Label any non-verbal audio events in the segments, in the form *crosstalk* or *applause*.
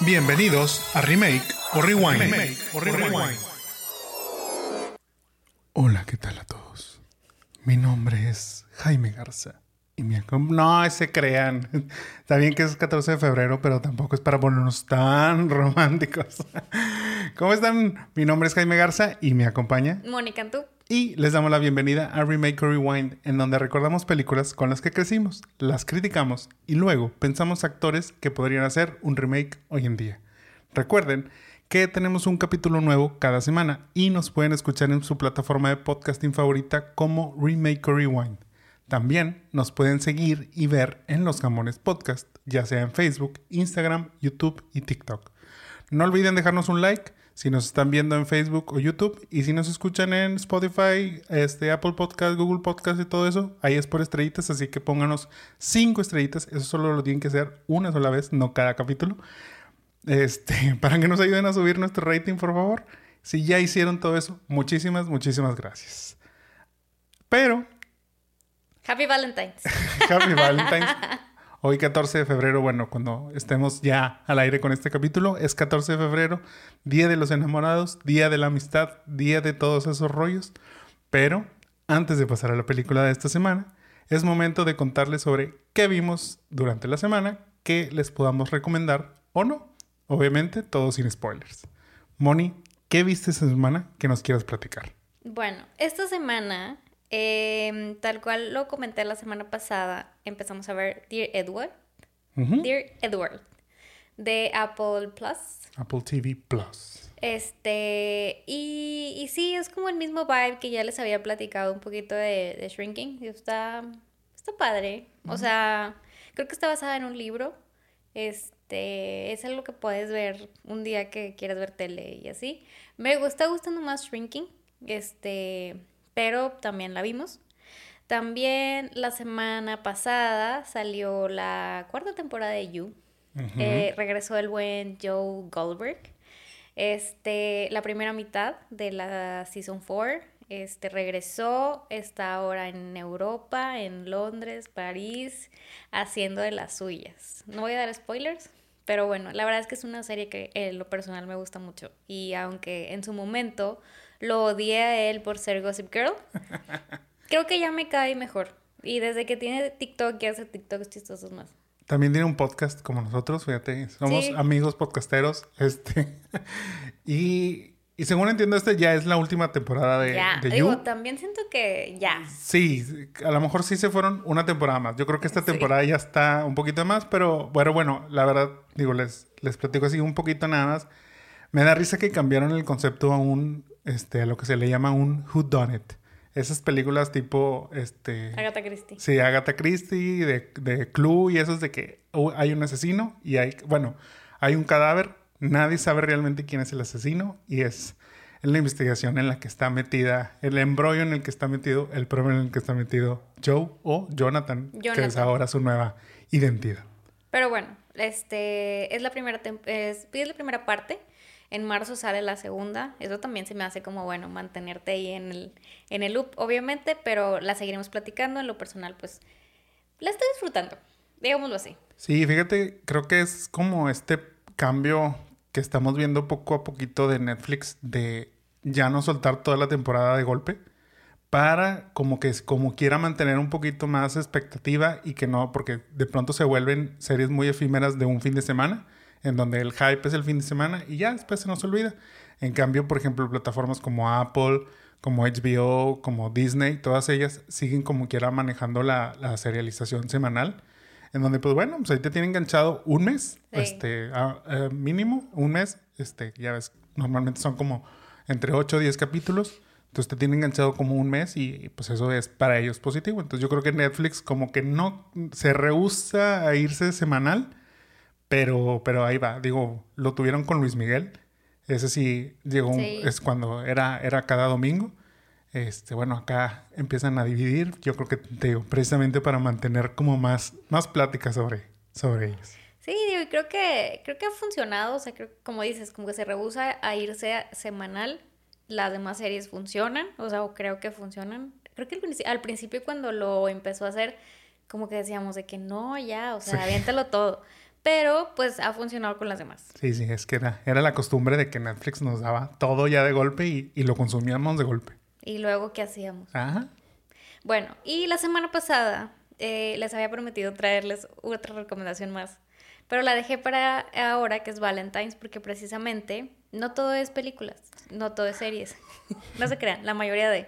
Bienvenidos a Remake o Rewind. Hola, ¿qué tal a todos? Mi nombre es Jaime Garza. Y me acom- no, se crean. *laughs* Está bien que es 14 de febrero, pero tampoco es para ponernos tan *laughs* románticos. ¿Cómo están? Mi nombre es Jaime Garza y me acompaña. Mónica, ¿tú? Y les damos la bienvenida a Remake Rewind, en donde recordamos películas con las que crecimos, las criticamos y luego pensamos actores que podrían hacer un remake hoy en día. Recuerden que tenemos un capítulo nuevo cada semana y nos pueden escuchar en su plataforma de podcasting favorita como Remake Rewind. También nos pueden seguir y ver en los Gamones Podcast, ya sea en Facebook, Instagram, YouTube y TikTok. No olviden dejarnos un like si nos están viendo en Facebook o YouTube y si nos escuchan en Spotify, este, Apple Podcast, Google Podcast y todo eso, ahí es por estrellitas, así que pónganos cinco estrellitas, eso solo lo tienen que hacer una sola vez, no cada capítulo. Este, *laughs* para que nos ayuden a subir nuestro rating, por favor. Si ya hicieron todo eso, muchísimas, muchísimas gracias. Pero Happy Valentine's. *laughs* Happy Valentine's. Hoy 14 de febrero, bueno, cuando estemos ya al aire con este capítulo, es 14 de febrero, Día de los Enamorados, Día de la Amistad, Día de todos esos rollos. Pero antes de pasar a la película de esta semana, es momento de contarles sobre qué vimos durante la semana, que les podamos recomendar o no. Obviamente, todo sin spoilers. Moni, ¿qué viste esta semana que nos quieras platicar? Bueno, esta semana, em, tal cual lo comenté la semana pasada, empezamos a ver Dear Edward. Dear Edward, de Apple Plus. Apple TV Plus. Este, y, y sí, es como el mismo vibe que ya les había platicado un poquito de, de Shrinking. y Está, está padre. O sea, creo que está basada en un libro. Este, es algo que puedes ver un día que quieras ver tele y así. Me está gustando más Shrinking, este, pero también la vimos. También la semana pasada salió la cuarta temporada de You. Eh, regresó el buen Joe Goldberg. Este, la primera mitad de la Season 4 este, regresó, está ahora en Europa, en Londres, París, haciendo de las suyas. No voy a dar spoilers, pero bueno, la verdad es que es una serie que en lo personal me gusta mucho. Y aunque en su momento lo odié a él por ser Gossip Girl, *laughs* creo que ya me cae mejor. Y desde que tiene TikTok, ya hace TikToks chistosos más. También tiene un podcast como nosotros, fíjate, somos Sí. amigos podcasteros, *laughs* este, y, y según entiendo, este ya es la última temporada de, ya, de digo, You. también siento que ya. Sí, a lo mejor sí se fueron una temporada más. Yo creo que esta Sí. temporada ya está un poquito más, pero bueno, bueno, la verdad, digo, les, les platico así un poquito nada más. Me da risa que cambiaron el concepto a un, este, a lo que se le llama un Who Done It. Esas películas tipo, este... Agatha Christie. Sí, Agatha Christie, de, de Clue y esos de que uh, hay un asesino y hay, bueno, hay un cadáver, nadie sabe realmente quién es el asesino y es la investigación en la que está metida, el embrollo en el que está metido, el problema en el que está metido Joe o Jonathan, que es Jonathan. ahora su nueva identidad. Pero bueno, este es la primera es, es la primera parte. En marzo sale la segunda. Eso también se me hace como bueno mantenerte ahí en el, en el loop, obviamente, pero la seguiremos platicando. En lo personal, pues la estoy disfrutando, digámoslo así. Sí, fíjate, creo que es como este cambio que estamos viendo poco a poquito de Netflix de ya no soltar toda la temporada de golpe para como que como quiera mantener un poquito más expectativa y que no, porque de pronto se vuelven series muy efímeras de un fin de semana, en donde el hype es el fin de semana y ya después se nos olvida. En cambio, por ejemplo, plataformas como Apple, como HBO, como Disney, todas ellas siguen como quiera manejando la, la serialización semanal. En donde, pues bueno, pues ahí te tiene enganchado un mes, Sí. este, a- a mínimo, un mes, este, ya ves, normalmente son como entre 8 o 10 capítulos, entonces te tiene enganchado como un mes y, y, pues eso es para ellos positivo. Entonces yo creo que Netflix como que no se rehúsa a irse semanal, pero, pero ahí va, digo, lo tuvieron con Luis Miguel, ese sí llegó, Sí. es cuando era, era cada domingo. Este, bueno, acá empiezan a dividir, yo creo que te digo, precisamente para mantener como más, más pláticas sobre, sobre ellos. Sí, digo, y creo que, creo que ha funcionado, o sea, creo como dices, como que se rehúsa a irse a- semanal, las demás series funcionan, o sea, o creo que funcionan. Creo que al, princi- al principio cuando lo empezó a hacer, como que decíamos de que no, ya, o sea, Sí. aviéntalo todo. Pero pues ha funcionado con las demás. Sí, sí, es que era, era la costumbre de que Netflix nos daba todo ya de golpe y, y lo consumíamos de golpe. Y luego, ¿qué hacíamos? Ajá. Bueno, y la semana pasada eh, les había prometido traerles otra recomendación más. Pero la dejé para ahora, que es Valentine's, porque precisamente no todo es películas, no todo es series. *laughs* no se crean, la mayoría de.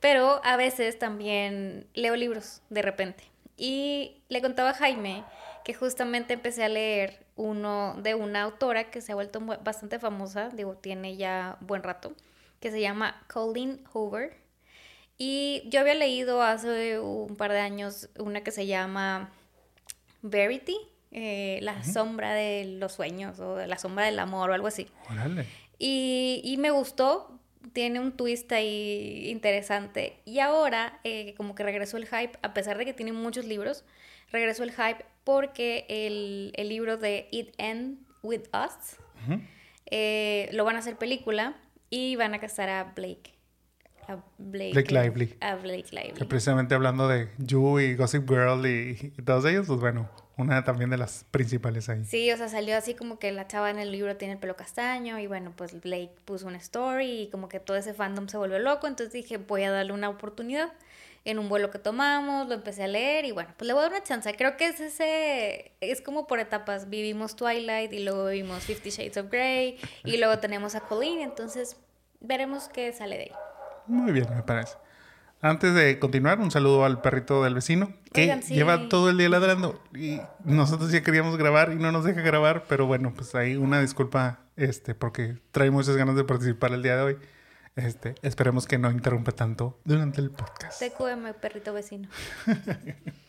Pero a veces también leo libros de repente. Y le contaba a Jaime que justamente empecé a leer uno de una autora que se ha vuelto bastante famosa, digo, tiene ya buen rato, que se llama Colleen Hoover. Y yo había leído hace un par de años una que se llama Verity, eh, la sombra de los sueños o la sombra del amor o algo así. Órale. Y, y, me gustó, tiene un twist ahí interesante. Y ahora, eh, como que regresó el hype, a pesar de que tiene muchos libros, regresó el hype porque el, el libro de It End With Us eh, lo van a hacer película y van a casar a Blake. A Blake, Blake Lively. A Blake Lively. Que precisamente hablando de You y Gossip Girl y, y todos ellos, pues bueno, una también de las principales ahí. Sí, o sea, salió así como que la chava en el libro tiene el pelo castaño y bueno, pues Blake puso una story y como que todo ese fandom se volvió loco, entonces dije, voy a darle una oportunidad. En un vuelo que tomamos, lo empecé a leer y bueno, pues le voy a dar una chance. Creo que es ese, es como por etapas. Vivimos Twilight y luego vivimos Fifty Shades of Grey y *laughs* luego tenemos a Colleen, entonces veremos qué sale de ahí. Muy bien, me parece. Antes de continuar, un saludo al perrito del vecino que Oigan, sí. lleva todo el día ladrando y nosotros ya queríamos grabar y no nos deja grabar, pero bueno, pues ahí una disculpa este porque trae muchas ganas de participar el día de hoy. Este, esperemos que no interrumpa tanto durante el podcast. TQM, perrito vecino. *laughs*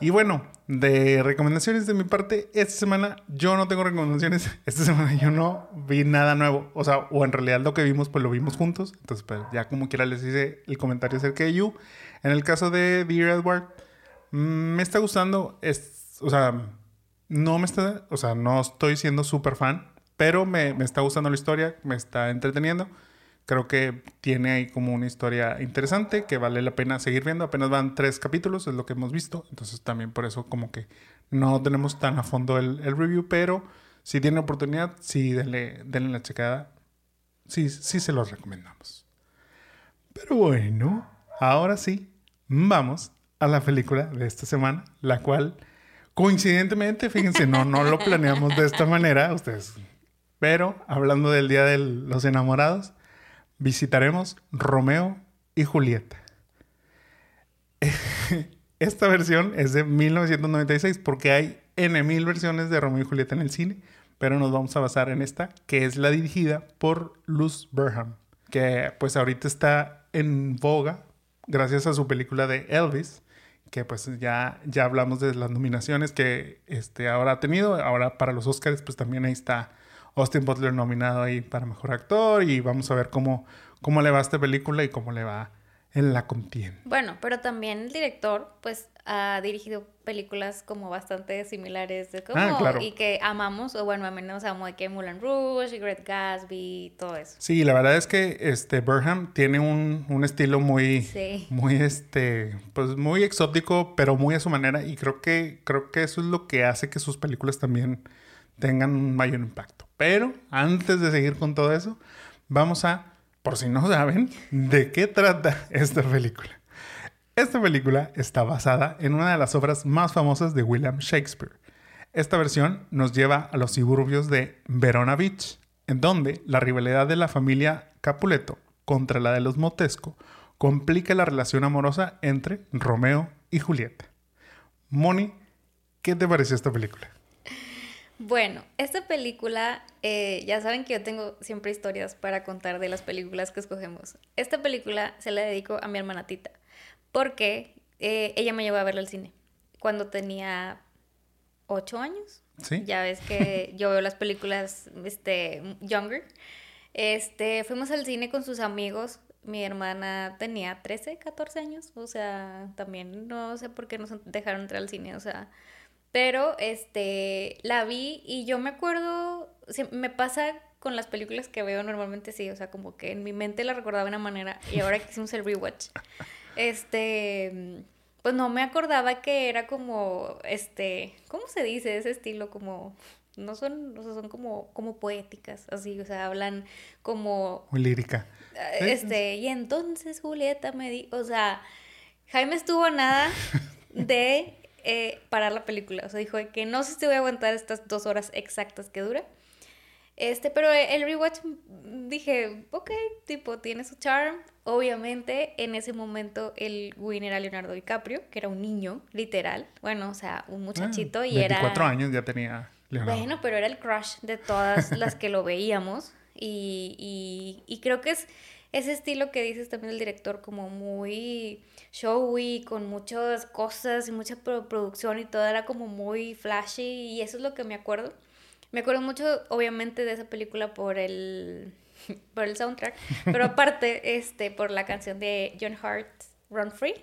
Y bueno, de recomendaciones de mi parte, esta semana yo no tengo recomendaciones. *laughs* Esta semana yo no vi nada nuevo. O sea, o en realidad lo que vimos, pues lo vimos juntos. Entonces, pues ya como quiera les hice el comentario acerca de You. En el caso de Dear Edward, mm, me está gustando. Es, o sea, no me está, o sea, no estoy siendo súper fan, pero me, me está gustando la historia, me está entreteniendo. Creo que tiene ahí como una historia interesante que vale la pena seguir viendo. Apenas van tres capítulos, es lo que hemos visto. Entonces también por eso como que no tenemos tan a fondo el, el review, pero si tienen oportunidad, sí, denle, denle la checada. Sí, sí se los recomendamos. Pero bueno, ahora sí, vamos a la película de esta semana, la cual coincidentemente, fíjense, no, no lo planeamos de esta manera, ustedes. Pero hablando del Día de los Enamorados, visitaremos Romeo y Julieta. *laughs* Esta versión es de 1996 porque hay N mil versiones de Romeo y Julieta en el cine, pero nos vamos a basar en esta, que es la dirigida por Luz Burham, que pues ahorita está en boga gracias a su película de Elvis, que pues ya, ya hablamos de las nominaciones que este, ahora ha tenido, ahora para los Oscars pues también ahí está Austin Butler nominado ahí para Mejor Actor y vamos a ver cómo, cómo le va a esta película y cómo le va en la contienda. Bueno, pero también el director, pues, ha dirigido películas como bastante similares de como, Ah, claro. y que amamos, o bueno, a menos amo de que Moulin Rouge, Great Gatsby, todo eso. Sí, la verdad es que este Burham tiene un, un estilo muy, Sí. muy este, pues muy exótico, pero muy a su manera. Y creo que, creo que eso es lo que hace que sus películas también tengan un mayor impacto. Pero antes de seguir con todo eso, vamos a, por si no saben, de qué trata esta película. Esta película está basada en una de las obras más famosas de William Shakespeare. Esta versión nos lleva a los suburbios de Verona Beach, en donde la rivalidad de la familia Capuleto contra la de los Montesco complica la relación amorosa entre Romeo y Julieta. Moni, ¿qué te pareció esta película? Bueno, esta película, eh, ya saben que yo tengo siempre historias para contar de las películas que escogemos. Esta película se la dedico a mi hermana Tita, porque eh, ella me llevó a verla al cine cuando tenía ocho años. ¿Sí? Ya ves que *laughs* yo veo las películas este, younger. Este, fuimos al cine con sus amigos. Mi hermana tenía 13, 14 años. O sea, también no sé por qué nos dejaron entrar al cine. O sea, pero este, la vi y yo me acuerdo, me pasa con las películas que veo normalmente, sí. O sea, como que en mi mente la recordaba de una manera y ahora que hicimos el rewatch. Este, pues no me acordaba que era como, este, ¿cómo se dice ese estilo? Como, no son, o sea, son como, como poéticas, así, o sea, hablan como... Muy lírica. Este, y entonces Julieta me dijo, o sea, Jaime estuvo nada *laughs* de eh, parar la película, o sea, dijo que no sé si voy a aguantar estas dos horas exactas que dura. Este, pero el rewatch dije, ok, tipo, tiene su charm. Obviamente, en ese momento el win era Leonardo DiCaprio, que era un niño, literal. Bueno, o sea, un muchachito Ah, y era... 24 años ya tenía Leonardo. Bueno, pero era el crush de todas las que lo veíamos. Y, y, y creo que es ese estilo que dices también el director, como muy showy, con muchas cosas y mucha pro- producción y todo, era como muy flashy. Y eso es lo que me acuerdo. Me acuerdo mucho, obviamente, de esa película por el, *laughs* por el soundtrack, *laughs* pero aparte, este, por la canción de John Hart, Run Free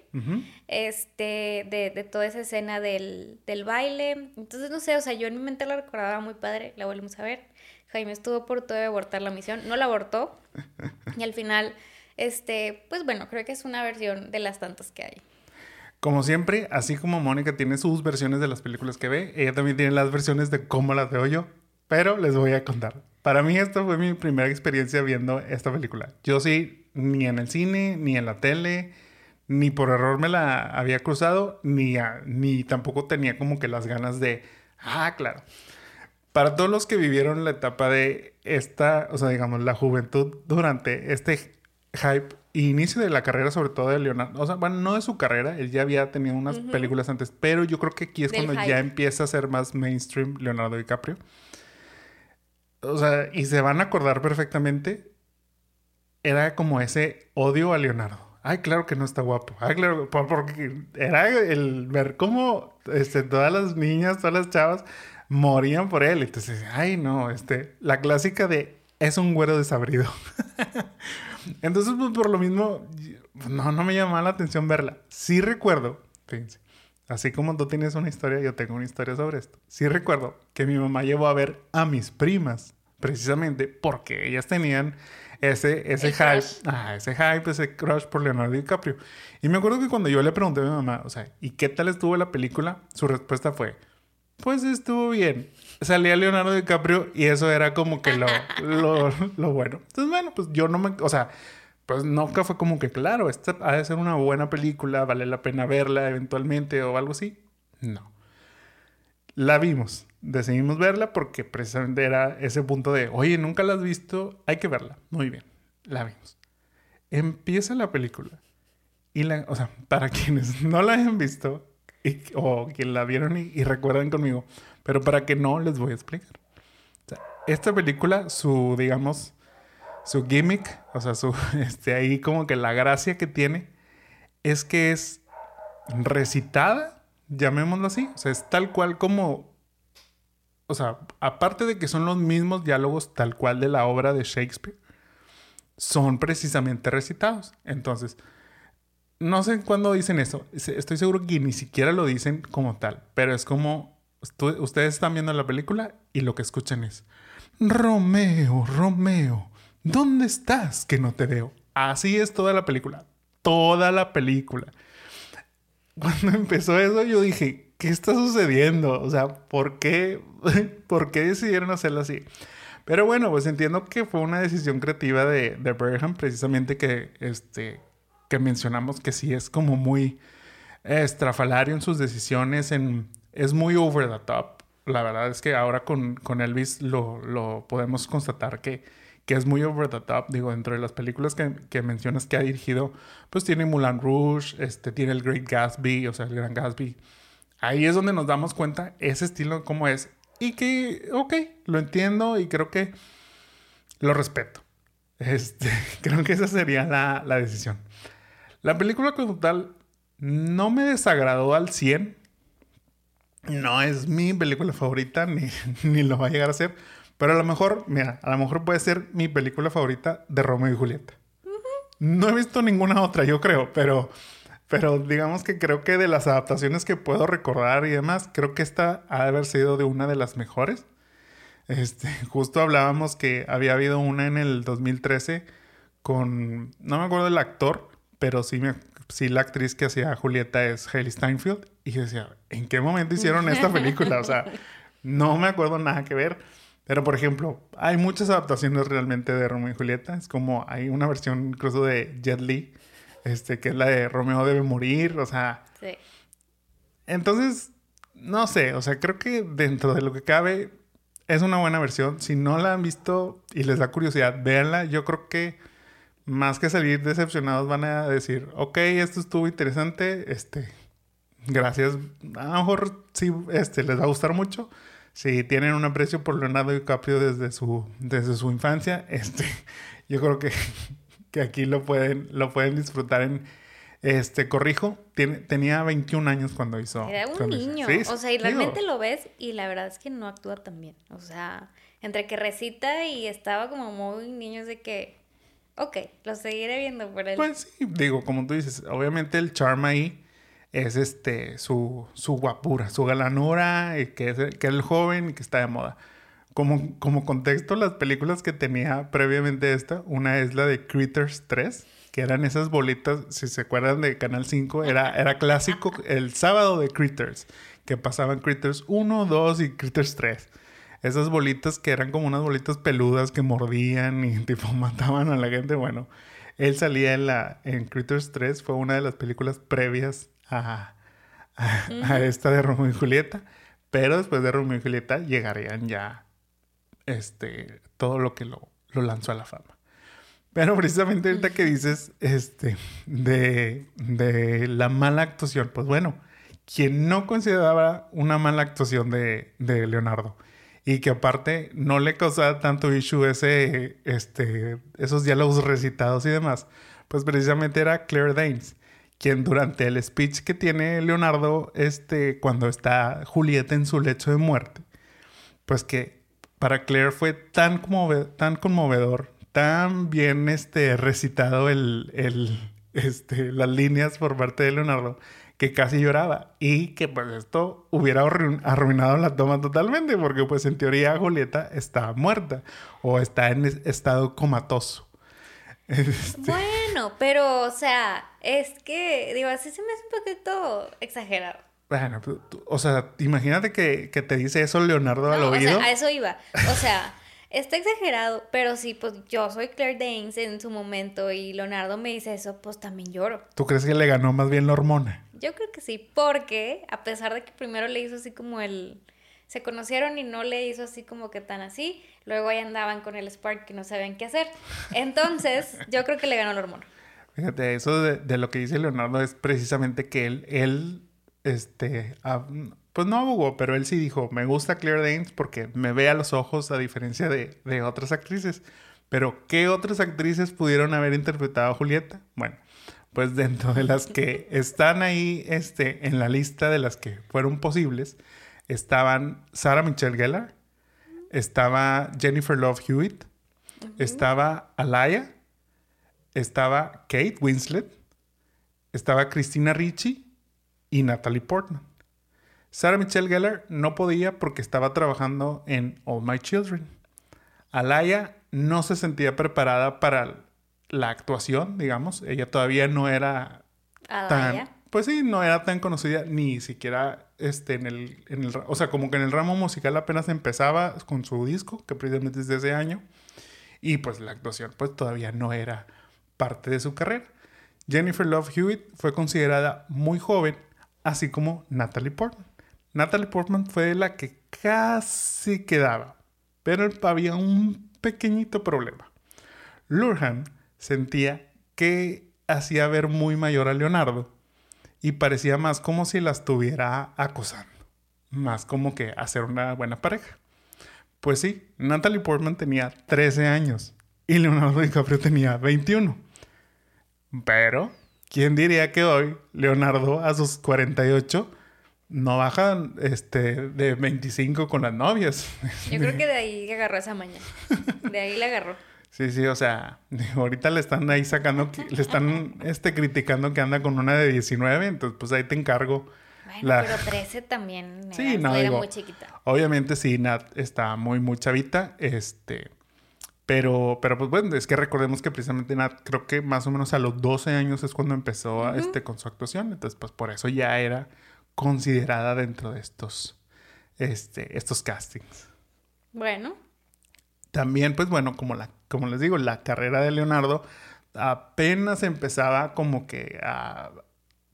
este, de, de toda esa escena del, del baile. Entonces, no sé, o sea, yo en mi mente la recordaba muy padre, la volvimos a ver. Jaime estuvo a punto de abortar la misión, no la abortó. *laughs* Y al final, este, pues bueno, creo que es una versión de las tantas que hay. Como siempre, así como Mónica tiene sus versiones de las películas que ve, ella también tiene las versiones de cómo las veo yo. Pero les voy a contar. Para mí esta fue mi primera experiencia viendo esta película. Yo sí, ni en el cine, ni en la tele, ni por error me la había cruzado, ni, a- ni tampoco tenía como que las ganas de, ah, claro. Para todos los que vivieron la etapa de esta, o sea, digamos, la juventud durante este hype y inicio de la carrera, sobre todo de Leonardo, o sea, bueno, no de su carrera, él ya había tenido unas Ujú. películas antes, pero yo creo que aquí es Del cuando hype. ya empieza a ser más mainstream Leonardo DiCaprio. O sea, y se van a acordar perfectamente, era como ese odio a Leonardo. Ay, claro que no está guapo. Ay, claro, por- porque era el ver cómo este, todas las niñas, todas las chavas morían por él. Entonces, ay, no, este, la clásica de es un güero desabrido. *laughs* Entonces, pues por lo mismo, no, no me llamaba la atención verla. Sí recuerdo, fíjense, así como tú tienes una historia, yo tengo una historia sobre esto. Sí recuerdo que mi mamá llevó a ver a mis primas, precisamente porque ellas tenían ese, ese hype, ah, ese hype, ese crush por Leonardo DiCaprio. Y me acuerdo que cuando yo le pregunté a mi mamá, o sea, ¿y qué tal estuvo la película? Su respuesta fue, pues estuvo bien. Salía Leonardo DiCaprio y eso era como que lo, lo, bueno. Entonces, bueno, pues yo no me... O sea, pues nunca fue como que, claro, esta ha de ser una buena película, vale la pena verla eventualmente o algo así. No. La vimos. Decidimos verla porque precisamente era ese punto de, oye, nunca la has visto, hay que verla. Muy bien, la vimos. Empieza la película. Y la, o sea, para *laughs* quienes no la hayan visto *laughs* y- o quien la vieron y, recuerdan conmigo, pero para que no, les voy a explicar. Esta película, su, digamos, su gimmick, o sea, su, *laughs* este, ahí como que la gracia que tiene es que es recitada, llamémoslo así, o sea, es tal cual como, o sea, aparte de que son los mismos diálogos tal cual de la obra de Shakespeare, son precisamente recitados. Entonces, no sé cuándo dicen eso. Estoy seguro que ni siquiera lo dicen como tal. Pero es como... ustedes están viendo la película y lo que escuchan es... Romeo, Romeo, ¿dónde estás que no te veo? Así es toda la película. Toda la película. Cuando *laughs* empezó eso yo dije, ¿qué está sucediendo? O sea, ¿por qué, *laughs* ¿por qué decidieron hacerlo así? Pero bueno, pues entiendo que fue una decisión creativa de, de precisamente que, este, que mencionamos que sí es como muy estrafalario en sus decisiones, en, es muy over the top. La verdad es que ahora con, con Elvis lo, lo podemos constatar que, que es muy over the top. Digo, dentro de las películas que, que mencionas que ha dirigido, pues tiene Moulin Rouge, este, tiene el Great Gatsby, o sea, el Gran Gatsby. Ahí es donde nos damos cuenta ese estilo cómo es. Y que, ok, lo entiendo y creo que lo respeto. Este, *laughs* creo que esa sería la, la decisión. La película como tal no me desagradó al 100. No es mi película favorita, *laughs* ni, ni lo va a llegar a ser. Pero a lo mejor, mira, a lo mejor puede ser mi película favorita de Romeo y Julieta. No he visto ninguna otra, yo creo, pero, pero digamos que creo que de las adaptaciones que puedo recordar y demás, creo que esta ha de haber sido de una de las mejores. Este, justo hablábamos que había habido una en el 2013 con, no me acuerdo del actor, pero sí me, sí la actriz que hacía Julieta es Hailey Steinfeld. Y yo decía, ¿en qué momento hicieron esta *laughs* película? O sea, no me acuerdo nada que ver. Pero, por ejemplo, hay muchas adaptaciones realmente de Romeo y Julieta. Es como hay una versión incluso de Jet Li, este, que es la de Romeo debe morir. O sea. Sí. Entonces, no sé. O sea, creo que dentro de lo que cabe, es una buena versión. Si no la han visto y les da curiosidad, véanla. Yo creo que más que salir decepcionados van a decir, ok, esto estuvo interesante, este, gracias. A lo mejor sí este, les va a gustar mucho. Si tienen un aprecio por Leonardo DiCaprio desde su, desde su infancia, *laughs* este, yo creo que, que aquí lo pueden, lo pueden disfrutar en, este, corrijo, tiene, tenía 21 años cuando hizo. Era un niño. o sea, y realmente lo ves y la verdad es que no actúa tan bien. O sea, entre que recita y estaba como muy niño, de que, ok, lo seguiré viendo por él. Pues sí, digo, como tú dices, obviamente el charm ahí es este, su, su guapura, su galanura, y que es, que es el joven y que está de moda. Como, como contexto, las películas que tenía previamente esta, una es la de Critters 3 que eran esas bolitas, si se acuerdan de Canal 5, era, era clásico el sábado de Critters, que pasaban Critters 1, 2 y Critters 3. Esas bolitas que eran como unas bolitas peludas que mordían y *laughs* tipo mataban a la gente. Bueno, él salía en, la, en Critters 3, fue una de las películas previas a, a, esta de Romeo y Julieta. Pero después de Romeo y Julieta llegarían ya este, todo lo que lo, lo lanzó a la fama. Pero precisamente ahorita que dices este, de, de, la mala actuación, pues bueno, quien no consideraba una mala actuación de, de, Leonardo y que aparte no le causaba tanto issue ese, este, esos diálogos recitados y demás, pues precisamente era Claire Danes, quien durante el speech que tiene Leonardo este, cuando está Julieta en su lecho de muerte, pues que para Claire fue tan, tan conmovedor tan bien este, recitado el, el, *laughs* este, las líneas por parte de Leonardo que casi lloraba y que pues esto hubiera arruinado la toma totalmente porque pues en teoría Julieta está muerta o está en estado comatoso. *laughs* Este bueno, pero o sea, es que digo, así se me hace un poquito exagerado. Bueno, pues, o sea, imagínate que, que te dice eso Leonardo al oído. O sea, a eso iba. O sea, Está exagerado, pero sí, pues yo soy Claire Danes en su momento y Leonardo me dice eso, pues también lloro. ¿Tú crees que le ganó más bien la hormona? Yo creo que sí, porque a pesar de que primero le hizo así como el... Se conocieron y no le hizo así como que tan así, luego ahí andaban con el Spark que no sabían qué hacer. Entonces, *laughs* yo creo que le ganó la hormona. Fíjate, eso de, de, lo que dice Leonardo es precisamente que él, él este, pues no abogó, pero él sí dijo, me gusta Claire Danes porque me ve a los ojos a diferencia de, de otras actrices. Pero, ¿qué otras actrices pudieron haber interpretado a Julieta? Bueno, pues *laughs* dentro de las que están ahí este, en la lista de las que fueron posibles, estaban Sarah Michelle Gellar, estaba Jennifer Love Hewitt, estaba Alaya, estaba Kate Winslet, estaba Christina Ricci y Natalie Portman. Sarah Michelle Gellar no podía porque estaba trabajando en All My Children. Alaya no se sentía preparada para la actuación, digamos. Ella todavía no era tan... Pues sí, no era tan conocida ni siquiera este, en, el, en el... O sea, como que en el ramo musical apenas empezaba con su disco, que precisamente es de ese año. Y pues la actuación pues todavía no era parte de su carrera. Jennifer Love Hewitt fue considerada muy joven, así como Natalie Portman. Natalie Portman fue la que casi quedaba, pero había un pequeñito problema. Lurhan sentía que hacía ver muy mayor a Leonardo y parecía más como si la estuviera acosando, más como que hacer una buena pareja. Pues sí, Natalie Portman tenía 13 años y Leonardo DiCaprio tenía 21. Pero, ¿quién diría que hoy Leonardo a sus 48 no bajan este, de 25 con las novias. Yo creo que de ahí agarró esa mañana. De ahí le agarró. Sí, sí, o sea, *laughs* ahorita le están ahí sacando, le están este, criticando que anda con una de 19, entonces pues ahí te encargo. Bueno, pero 13 también. *laughs* era muy chiquita. Obviamente sí, Nat está muy, muy chavita, este, Pero, pero pues bueno, es que recordemos que precisamente creo que más o menos a los 12 años es cuando empezó este, con su actuación. Entonces, pues por eso ya era considerada dentro de estos, este, estos castings. Bueno. También, pues bueno, como, la, como les digo, la carrera de Leonardo apenas empezaba como que a,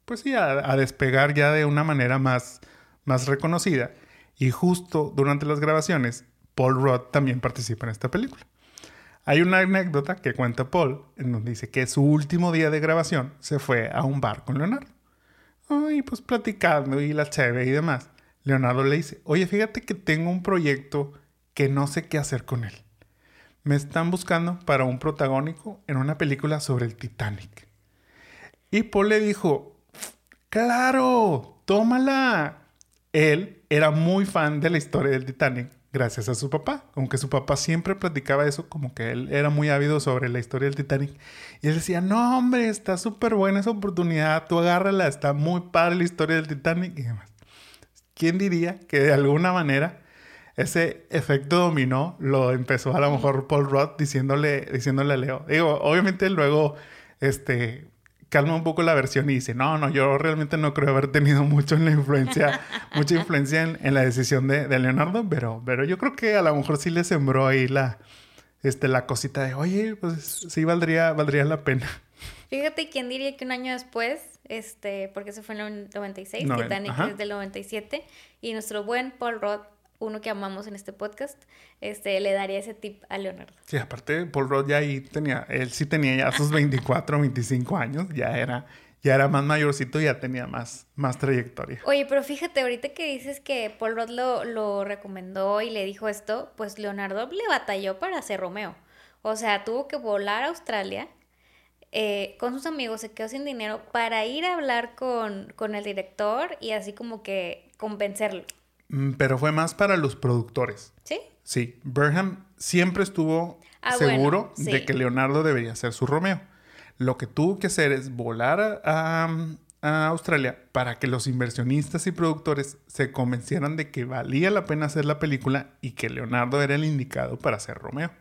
pues sí, a, despegar ya de una manera más, más reconocida. Y justo durante las grabaciones, Paul Rudd también participa en esta película. Hay una anécdota que cuenta Paul en donde dice que su último día de grabación se fue a un bar con Leonardo. Y pues platicando y la cheve y demás. Leonardo le dice, oye, fíjate que tengo un proyecto que no sé qué hacer con él. Me están buscando para un protagónico en una película sobre el Titanic. Y Paul le dijo, claro, tómala. Él era muy fan de la historia del Titanic gracias a su papá, aunque su papá siempre platicaba eso, como que él era muy ávido sobre la historia del Titanic. Y él decía, no hombre, está súper buena esa oportunidad, tú agárrala, está muy padre la historia del Titanic y demás. ¿Quién diría que de alguna manera ese efecto dominó lo empezó a lo mejor Paul Rudd diciéndole, diciéndole a Leo? Digo, obviamente luego, este, calma un poco la versión y dice, no, no, yo realmente no creo haber tenido mucho en la influencia, *laughs* mucha influencia en, la decisión de, Leonardo, pero, pero yo creo que a lo mejor sí le sembró ahí la, este, la cosita de, oye, pues sí valdría, valdría la pena. Fíjate, ¿quién diría que un año después, este, porque se fue en el 96, Titanic es del 97, y nuestro buen Paul Roth uno que amamos en este podcast, este, le daría ese tip a Leonardo. Sí, aparte Paul Rudd ya ahí tenía, él sí tenía ya sus 24, 25 años, ya era, ya era más mayorcito, ya tenía más, más trayectoria. Oye, pero fíjate, ahorita que dices que Paul Rudd lo, lo recomendó y le dijo esto, pues Leonardo le batalló para hacer Romeo. O sea, tuvo que volar a Australia, eh, con sus amigos, se quedó sin dinero para ir a hablar con, con el director y así como que convencerlo. Mm, pero fue más para los productores. ¿Sí? Sí. Burnham siempre estuvo ah, seguro de que Leonardo debería ser su Romeo. Lo que tuvo que hacer es volar a, Australia para que los inversionistas y productores se convencieran de que valía la pena hacer la película y que Leonardo era el indicado para ser Romeo.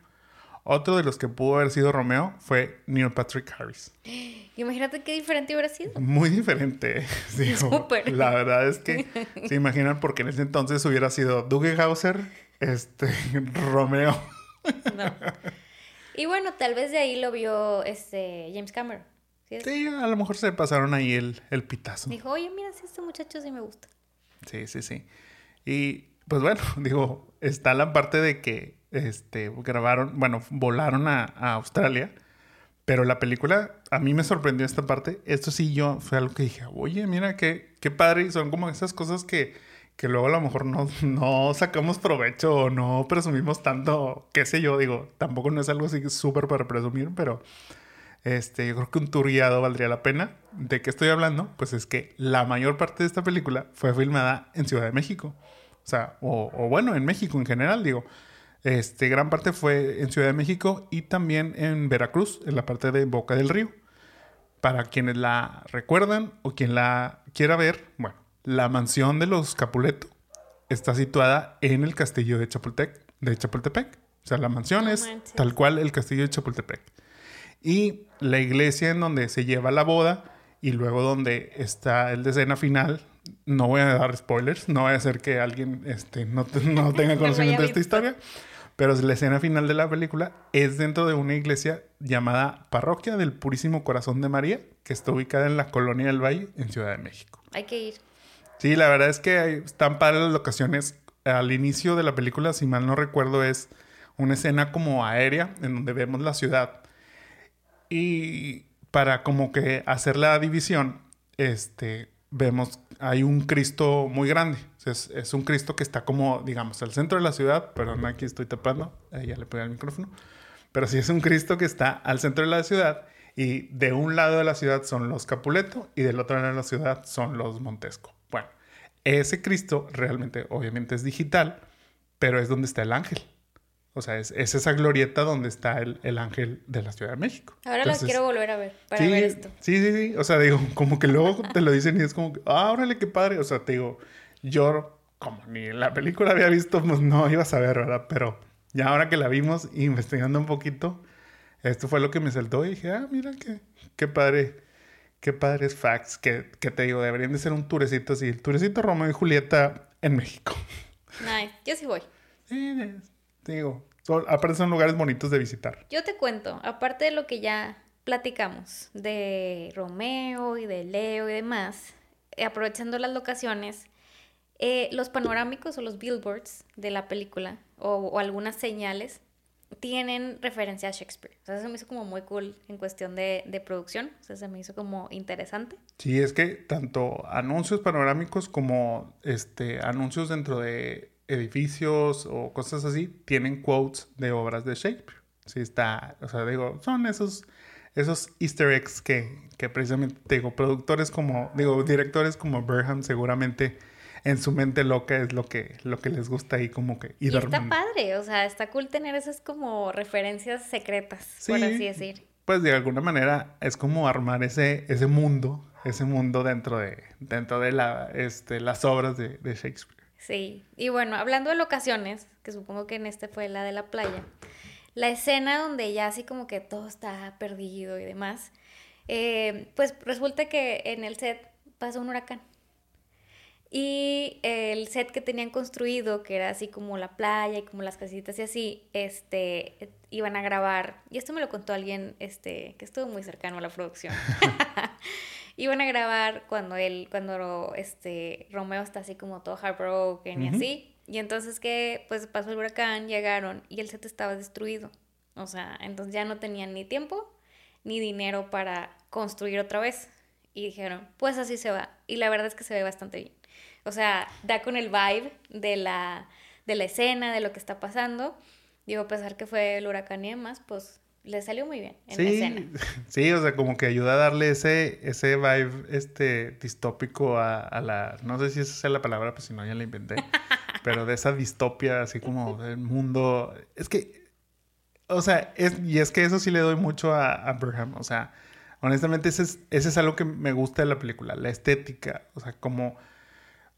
Otro de los que pudo haber sido Romeo fue Neil Patrick Harris. *gasps* Imagínate qué diferente hubiera sido. Muy diferente. *laughs* *laughs* Súper. La verdad es que *laughs* se imaginan porque en ese entonces hubiera sido Dougie Hauser, este, Romeo. No. Y bueno, tal vez de ahí lo vio este James Cameron. ¿sí? a lo mejor se pasaron ahí el, el pitazo. Dijo, oye, mira, si este muchacho sí me gusta. Sí, sí, sí. Y pues bueno, digo, está la parte de que este, grabaron, bueno, volaron a, Australia. Pero la película, a mí me sorprendió esta parte. Esto sí, yo fue algo que dije, oye, mira, qué, qué padre. son como esas cosas que, que luego a lo mejor no, no sacamos provecho o no presumimos tanto, qué sé yo, digo, tampoco no es algo así súper para presumir, pero este, yo creo que un tour guiado valdría la pena. ¿De qué estoy hablando? Pues es que la mayor parte de esta película fue filmada en Ciudad de México. O sea, o, o bueno, en México en general, digo. Este, gran parte fue en Ciudad de México y también en Veracruz, en la parte de Boca del Río. Para quienes la recuerdan o quien la quiera ver, bueno, la mansión de los Capuleto está situada en el castillo de Chapultepec. De Chapultepec. O sea, la mansión es tal cual el castillo de Chapultepec. Y la iglesia en donde se lleva la boda y luego donde está el escena final. No voy a dar spoilers, no voy a hacer que alguien este, no, no *laughs* tenga conocimiento de esta historia. Pero la escena final de la película es dentro de una iglesia llamada Parroquia del Purísimo Corazón de María, que está ubicada en la Colonia del Valle, en Ciudad de México. Hay que ir. Sí, la verdad es que están padres las locaciones. Al inicio de la película, si mal no recuerdo, es una escena como aérea en donde vemos la ciudad. Y para como que hacer la división, este, vemos, hay un Cristo muy grande. Es, un Cristo que está como, digamos, al centro de la ciudad. Perdón, aquí estoy tapando. Ahí ya le pegué el micrófono. Pero sí es un Cristo que está al centro de la ciudad. Y de un lado de la ciudad son los Capuleto y del otro lado de la ciudad son los Montesco. Bueno, ese Cristo realmente, obviamente es digital, pero es donde está el ángel. O sea, es, esa glorieta donde está el, ángel de la Ciudad de México. Ahora la quiero volver a ver para ver esto. Sí, sí, sí. O sea, digo, como que luego te lo dicen y es como, ah, órale, qué padre. O sea, te digo, yo, como ni la película había visto, pues no iba a saber, ¿verdad? Pero ya ahora que la vimos, investigando un poquito, esto fue lo que me saltó y dije, ah, mira qué, qué padre, qué padres facts que, que te digo, deberían de ser un turecito así, el turecito Romeo y Julieta en México. Nice, yo sí voy. Sí, te digo, son- aparte son lugares bonitos de visitar. Yo te cuento, aparte de lo que ya platicamos de Romeo y de Leo y demás, eh, aprovechando las locaciones, eh, los panorámicos o los billboards de la película o, algunas señales tienen referencia a Shakespeare. O sea, eso me hizo como muy cool en cuestión de, producción. O sea, se me hizo como interesante. Sí, es que tanto anuncios panorámicos como este anuncios dentro de edificios o cosas así tienen quotes de obras de Shakespeare. Sí está, o sea, digo, son esos esos easter eggs que, que precisamente te digo, productores como, digo, directores como Burham seguramente en su mente loca es lo que lo que les gusta ahí como que ir Y está armando. padre, o sea, está cool tener esas como referencias secretas, por Sí. así decir. Pues de alguna manera es como armar ese, ese mundo, ese mundo dentro de, dentro de la, este, las obras de, de Shakespeare. Sí, y bueno, hablando de locaciones, que supongo que en este fue la de la playa, la escena donde ya así como que todo está perdido y demás, eh, pues resulta que en el set pasó un huracán. Y el set que tenían construido, que era así como la playa y como las casitas y así, este, iban a grabar, y esto me lo contó alguien este, que estuvo muy cercano a la producción. *laughs* *laughs* iban a grabar cuando él, cuando este, Romeo está así como todo heartbroken y así. Y entonces que pues pasó el huracán, llegaron y el set estaba destruido. O sea, entonces ya no tenían ni tiempo ni dinero para construir otra vez. Y dijeron, pues así se va. Y la verdad es que se ve bastante bien. O sea, da con el vibe de la, de la escena, de lo que está pasando. Digo, a pesar que fue el huracán y demás, pues le salió muy bien en la escena. *laughs* sí, o sea, como que ayuda a darle ese, ese vibe este, distópico a, a la, no sé si esa sea la palabra, pues si no ya la inventé, *laughs* pero de esa distopia, así como del mundo. Es que, o sea, es, y es que eso sí le doy mucho a, a Burham, o sea, honestamente ese es, ese es algo que me gusta de la película, la estética, o sea, como,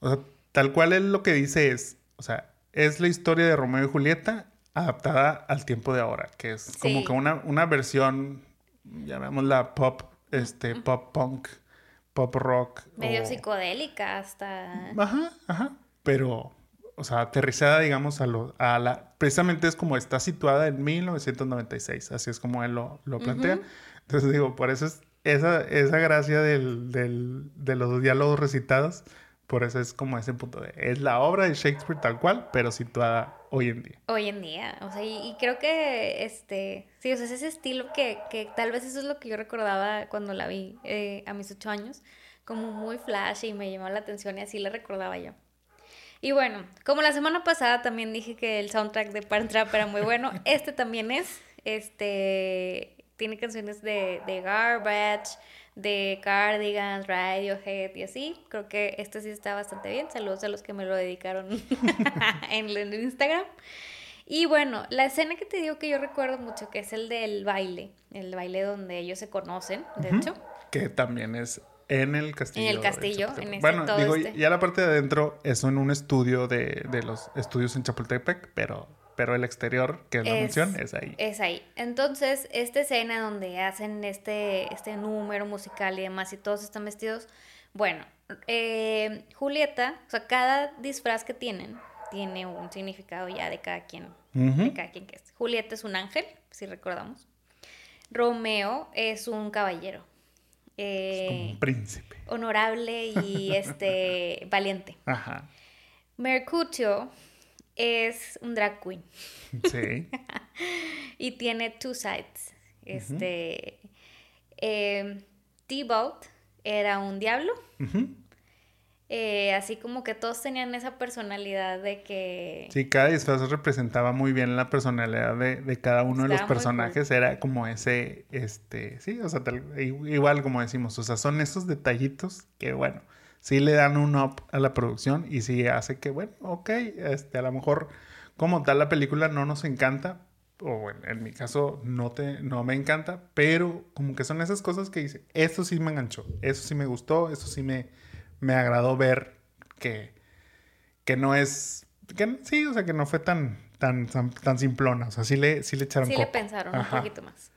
o sea, tal cual él lo que dice es, o sea, es la historia de Romeo y Julieta adaptada al tiempo de ahora, que es como Sí. que una, una versión, llamémosla pop, este, pop punk, pop rock. Medio o- psicodélica hasta... Ajá, ajá. Pero, o sea, aterrizada, digamos, a, lo, a la... Precisamente es como está situada en 1996, así es como él lo, lo plantea. Entonces digo, por eso es esa, esa gracia del, del- de los diálogos recitados, por eso es como ese punto de... Es la obra de Shakespeare tal cual, pero situada hoy en día. Hoy en día, o sea, y, y creo que, este, sí, o sea, es ese estilo que, que tal vez eso es lo que yo recordaba cuando la vi eh, a mis ocho años, como muy flash y me llamó la atención y así la recordaba yo. Y bueno, como la semana pasada también dije que el soundtrack de Parent Trap era muy bueno, *laughs* este también es, este, tiene canciones de, de Garbage, de Cardigans, Radiohead y así. Creo que este sí está bastante bien. Saludos a los que me lo dedicaron *laughs* en el Instagram. Y bueno, la escena que te digo que yo recuerdo mucho, que es el del baile, el baile donde ellos se conocen, de hecho. Que también es en el castillo. En el castillo, en Bueno, digo, este. ya la parte de adentro es en un estudio de, de los estudios en Chapultepec, pero, pero el exterior, que es la Es- mención, es ahí. Es ahí. Entonces, esta escena donde hacen este, este número musical y demás y todos están vestidos, bueno, eh, Julieta, o sea, cada disfraz que tienen tiene un significado ya de cada quien, de cada quien que es. Julieta es un ángel, si recordamos. Romeo es un caballero. Es como eh, un príncipe. honorable y este *laughs* valiente. Ajá. Mercutio es un drag queen. Sí. *laughs* Y tiene two sides. Este. eh, Tybalt era un diablo. Ujú. eh, así como que todos tenían esa personalidad de que. Sí, cada disfraz representaba muy bien la personalidad de, de cada uno de los personajes. Era como ese, este, sí, o sea, tal- igual como decimos, o sea, son esos detallitos que, bueno, sí le dan un up a la producción y sí hace que, bueno, ok, este, a lo mejor como tal la película no nos encanta, o bueno, en mi caso no, te, no me encanta, pero como que son esas cosas que dice, esto sí me enganchó, eso sí me gustó, eso sí me, me agradó ver que, que no es que sí, o sea, que no fue tan, tan, tan, tan simplona. O sea, sí le, sí le echaron Sí le pensaron un poquito más.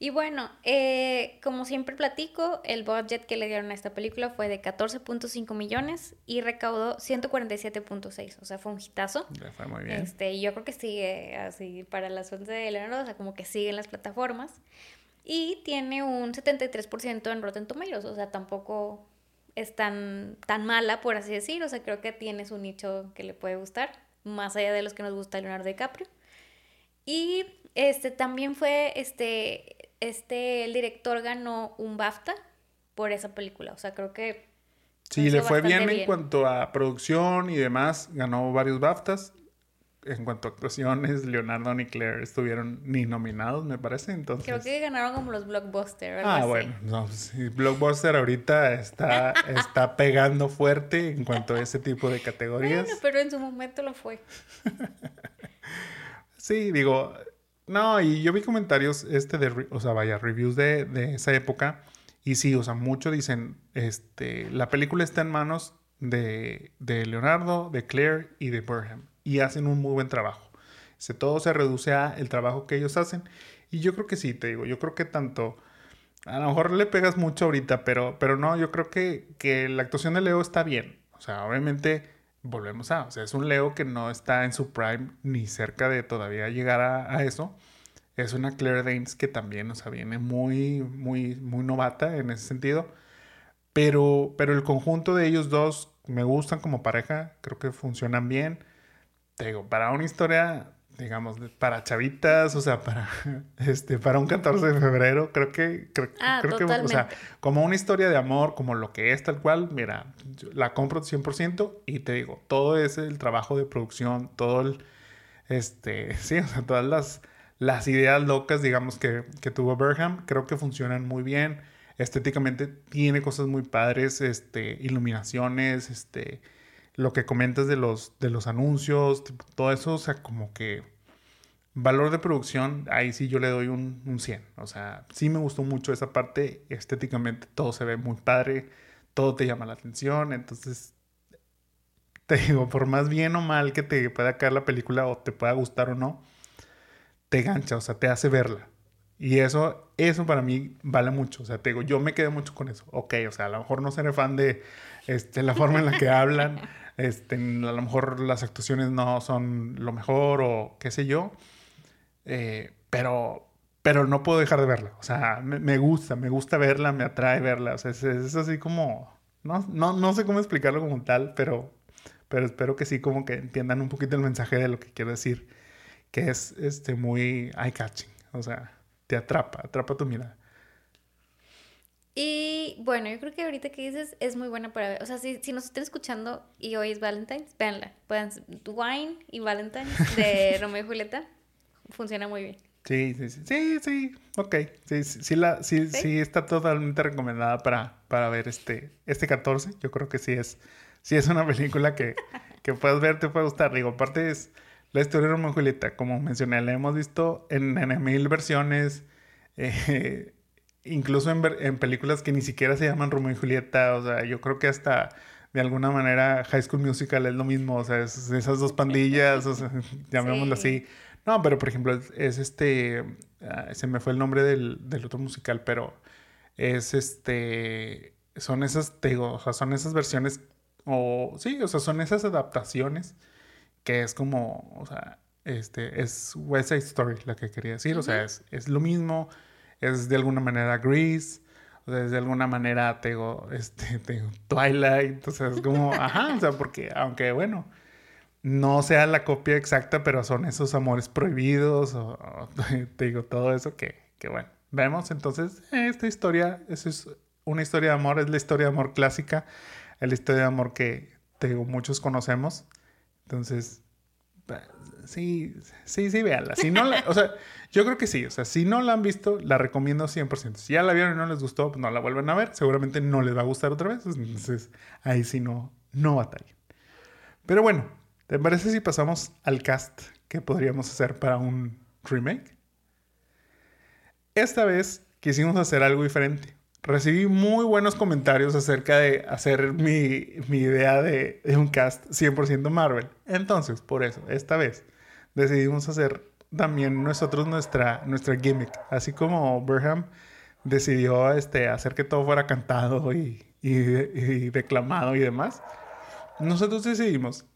Y bueno, eh, como siempre platico, el budget que le dieron a esta película fue de 14.5 millones y recaudó 147.6, o sea, fue un hitazo. Le fue muy bien. Este, y yo creo que sigue así para las fuentes de Leonardo, o sea, como que sigue en las plataformas. Y tiene un 73% en Rotten Tomatoes, o sea, tampoco es tan, tan mala, por así decir, o sea, creo que tiene su nicho que le puede gustar, más allá de los que nos gusta Leonardo DiCaprio. Y este también fue este este, el director ganó un BAFTA por esa película. O sea, creo que... Sí, le fue bien, en cuanto a producción y demás. Ganó varios BAFTAs. En cuanto a actuaciones, Leonardo y Claire estuvieron ni nominados, me parece. Entonces... Creo que ganaron como los blockbusters. Ah, bueno. No, sí, blockbuster ahorita está, *laughs* está pegando fuerte en cuanto a ese tipo de categorías. Bueno, pero en su momento lo fue. *laughs* sí, digo, no, y yo vi comentarios, este de, o sea, vaya, reviews de, de esa época. Y sí, o sea, muchos dicen, este, la película está en manos de, de Leonardo, de Claire y de Burham. Y hacen un muy buen trabajo. Se, todo se reduce a el trabajo que ellos hacen. Y yo creo que sí, te digo, yo creo que tanto... A lo mejor le pegas mucho ahorita, pero, pero no, yo creo que, que la actuación de Leo está bien. O sea, obviamente volvemos a, o sea, es un Leo que no está en su prime ni cerca de todavía llegar a, eso. Es una Claire Danes que también, o sea, viene muy, muy, muy novata en ese sentido. Pero, pero el conjunto de ellos dos me gustan como pareja, creo que funcionan bien. Te digo, para una historia digamos, para chavitas, o sea, para, *laughs* este, para un 14 de febrero, creo que, creo, ah, creo que, o sea, como una historia de amor, como lo que es tal cual, mira, la compro 100% y te digo, todo es el trabajo de producción, todo el, este, *laughs* sí, o sea, todas las, las ideas locas, digamos, que, que tuvo Berham, creo que funcionan muy bien, estéticamente tiene cosas muy padres, este, iluminaciones, este, lo que comentas de los, de los anuncios, todo eso, o sea, como que valor de producción, ahí sí yo le doy un, un 100. O sea, sí me gustó mucho esa parte, estéticamente todo se ve muy padre, todo te llama la atención, entonces te digo, por más bien o mal que te pueda caer la película o te pueda gustar o no, te gancha, o sea, te hace verla. Y eso, eso para mí vale mucho. O sea, te digo, yo me quedé mucho con eso. Ok, o sea, a lo mejor no seré fan de este, la forma en la que hablan, *laughs* este, a lo mejor las actuaciones no son lo mejor o qué sé yo, eh, pero, pero no puedo dejar de verla. O sea, me, gusta, me gusta verla, me atrae verla. O sea, es, así como, no, no, no, sé cómo explicarlo como tal, pero, pero espero que sí como que entiendan un poquito el mensaje de lo que quiero decir, que es este, muy eye-catching. O sea, te atrapa, atrapa tu mirada. Y bueno, yo creo que ahorita que dices es muy buena para ver. O sea, si, si nos están escuchando y hoy es Valentine's, véanla. Pueden, Wine y Valentine's de *laughs* Romeo y Julieta funciona muy bien. Sí, sí, sí, sí, sí, ok. Sí, sí, la, sí, ¿Sí? está totalmente recomendada para, para ver este, este 14. Yo creo que sí es, sí es una película que, *laughs* que puedes ver, te puede gustar. Digo, aparte es la historia de Romeo y Julieta, como mencioné, la hemos visto en, en mil versiones. *laughs* Eh, incluso en, películas que ni siquiera se llaman Romeo y Julieta, o sea, yo creo que hasta de alguna manera High School Musical es lo mismo, o sea, es, esas dos pandillas, o sea, *laughs* llamémoslo así. No, pero por ejemplo, es, este, ah, se me fue el nombre del, otro musical, pero es este, son esas, te digo, o sea, son esas versiones, o sí, o sea, son esas adaptaciones que es como, o sea, este, es West Side Story, la que quería decir, o sea, es, es lo mismo, es de alguna manera Grease, o sea, es de alguna manera tengo, este, *laughs* Twilight, o sea, es como, ajá, o sea, porque aunque bueno, no sea la copia exacta, pero son esos amores prohibidos, o, *laughs* te digo, todo eso que, que bueno, vemos. Entonces esta historia, es una historia de amor, es la historia de amor clásica, es la historia de amor que, te digo, muchos conocemos, entonces sí, sí, sí, véanla. Si no o sea, yo creo que sí. O sea, si no la han visto, la recomiendo 100%. Si ya la vieron y no les gustó, pues no la vuelven a ver. Seguramente no les va a gustar otra vez. Entonces, ahí sí no, no batallen. Pero bueno, ¿te parece si pasamos al cast que podríamos hacer para un remake? Esta vez quisimos hacer algo diferente. recibí muy buenos comentarios acerca de hacer mi, mi idea de, de, un cast 100% Marvel. Entonces, por eso, esta vez decidimos hacer también nosotros nuestra, nuestra gimmick. Así como Burham decidió este, hacer que todo fuera cantado y, y, y declamado y demás. Nosotros decidimos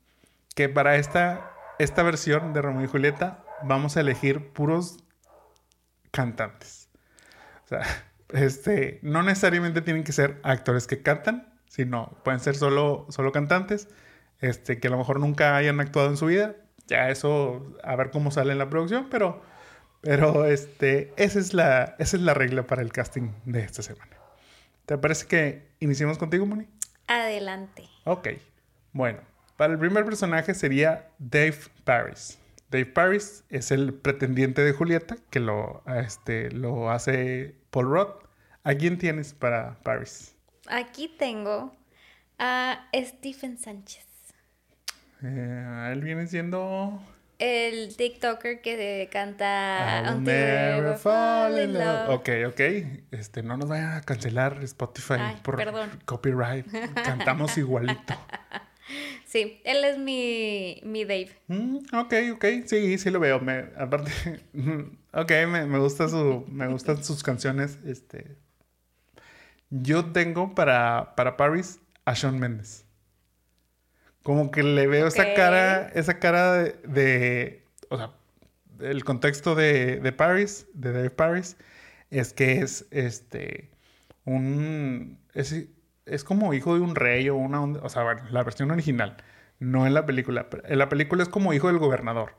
que para esta, esta versión de Romeo y Julieta vamos a elegir puros cantantes. O sea, este, no necesariamente tienen que ser actores que cantan, sino pueden ser solo, solo cantantes, este, que a lo mejor nunca hayan actuado en su vida. Ya eso, a ver cómo sale en la producción, pero, pero este, esa, es la, esa es la regla para el casting de esta semana. ¿Te parece que iniciemos contigo, Moni? Adelante. Ok. Bueno, para el primer personaje sería Dave Paris. Dave Paris es el pretendiente de Julieta, que lo, este, lo hace Paul Roth. ¿A quién tienes para Paris? Aquí tengo a Stephen Sánchez. Eh, él viene siendo... El TikToker que canta I'll never fall in love. Ok, ok. Este, no nos vayan a cancelar Spotify Ay, por perdón. copyright. Cantamos igualito. *laughs* Sí, él es mi, mi Dave. Mm, ok, ok. Sí, sí lo veo. Me, aparte, *laughs* ok, me, me gusta su, me gustan sus canciones. Este, yo tengo para, para Paris a Shawn Mendes. Como que le veo esa cara, esa cara de, de- o sea, el contexto de, de Paris, de Dave Paris, es que es, este, un, es, es como hijo de un rey o una, onda- o sea, bueno, la versión original, no en la película. pero En la película es como hijo del gobernador.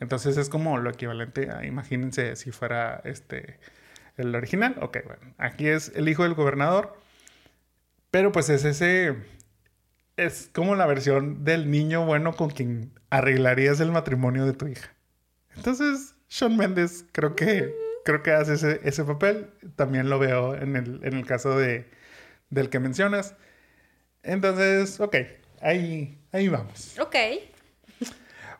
Entonces es como lo equivalente a, imagínense si fuera este, el original. Ok, bueno, aquí es el hijo del gobernador, pero pues es ese, es como la versión del niño bueno con quien arreglarías el matrimonio de tu hija. Entonces, Sean Mendes creo que, creo que hace ese, ese papel. También lo veo en el, en el caso de, del que mencionas. Entonces, ok, ahí, ahí vamos. Ok.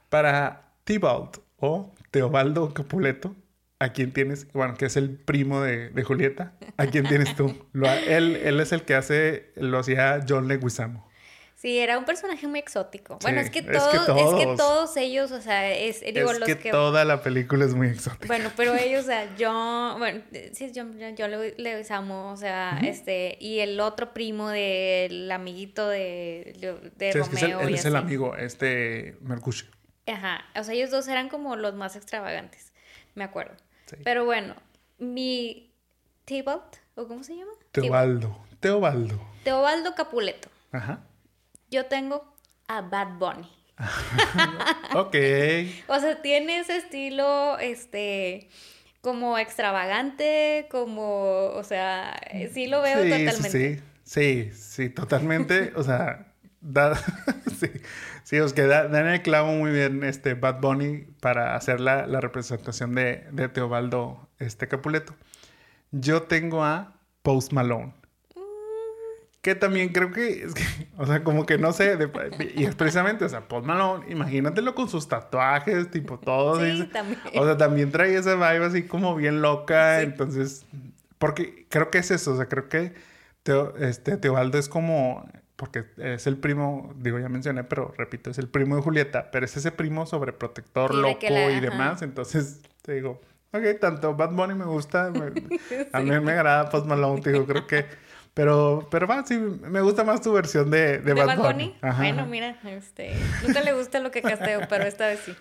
Para Tybalt o Teobaldo Capuleto, ¿a quién tienes? Bueno, que es el primo de, de Julieta. ¿A quién tienes tú? Lo él, él es el que hace, lo hacía John Leguizamo. Sí, era un personaje muy exótico. Bueno, es que es que todos, es que todos. ellos, o sea, es, digo, es los que, que, toda la película es muy exótica. Bueno, pero *laughs* ellos, o sea, yo, bueno, sí, yo, yo, yo le, le amo, o sea, este, y el otro primo del amiguito de, de Sí, es que es el, Romeo él y es el amigo, este Mercutio. Ajá, o sea, ellos dos eran como los más extravagantes, me acuerdo. Sí. Pero bueno, mi Tybalt, ¿o cómo se llama? Teobaldo. Teobaldo. Teobaldo Capuleto. Ajá. Yo tengo a Bad Bunny. *laughs* Ok. O sea, tiene ese estilo, este, como extravagante, como, o sea, sí lo veo sí, totalmente. Sí, sí, sí, sí, totalmente. O sea, da, *laughs* sí, sí, os queda, dan el clavo muy bien este Bad Bunny para hacer la, la representación de, de Teobaldo este Capuleto. Yo tengo a Post Malone. Que también creo que, es que, *laughs* o sea, como que no sé, de- y es precisamente, o sea, Post Malone, imagínatelo con sus tatuajes, tipo todo. Sí, dice- también. O sea, también trae esa vibe así como bien loca, Sí. entonces, porque creo que es eso, o sea, creo que Teo- este, Teobaldo es como, porque es el primo, digo, ya mencioné, pero repito, es el primo de Julieta, pero es ese primo sobreprotector, loco la- y demás, entonces te digo, ok, tanto Bad Bunny me gusta, me- *laughs* a mí me agrada Post Malone, te digo, creo que, pero, pero va, sí, me gusta más tu versión de, de, ¿De Bad Bunny? Bueno, mira, este, nunca le gusta lo que casteo, pero esta vez sí.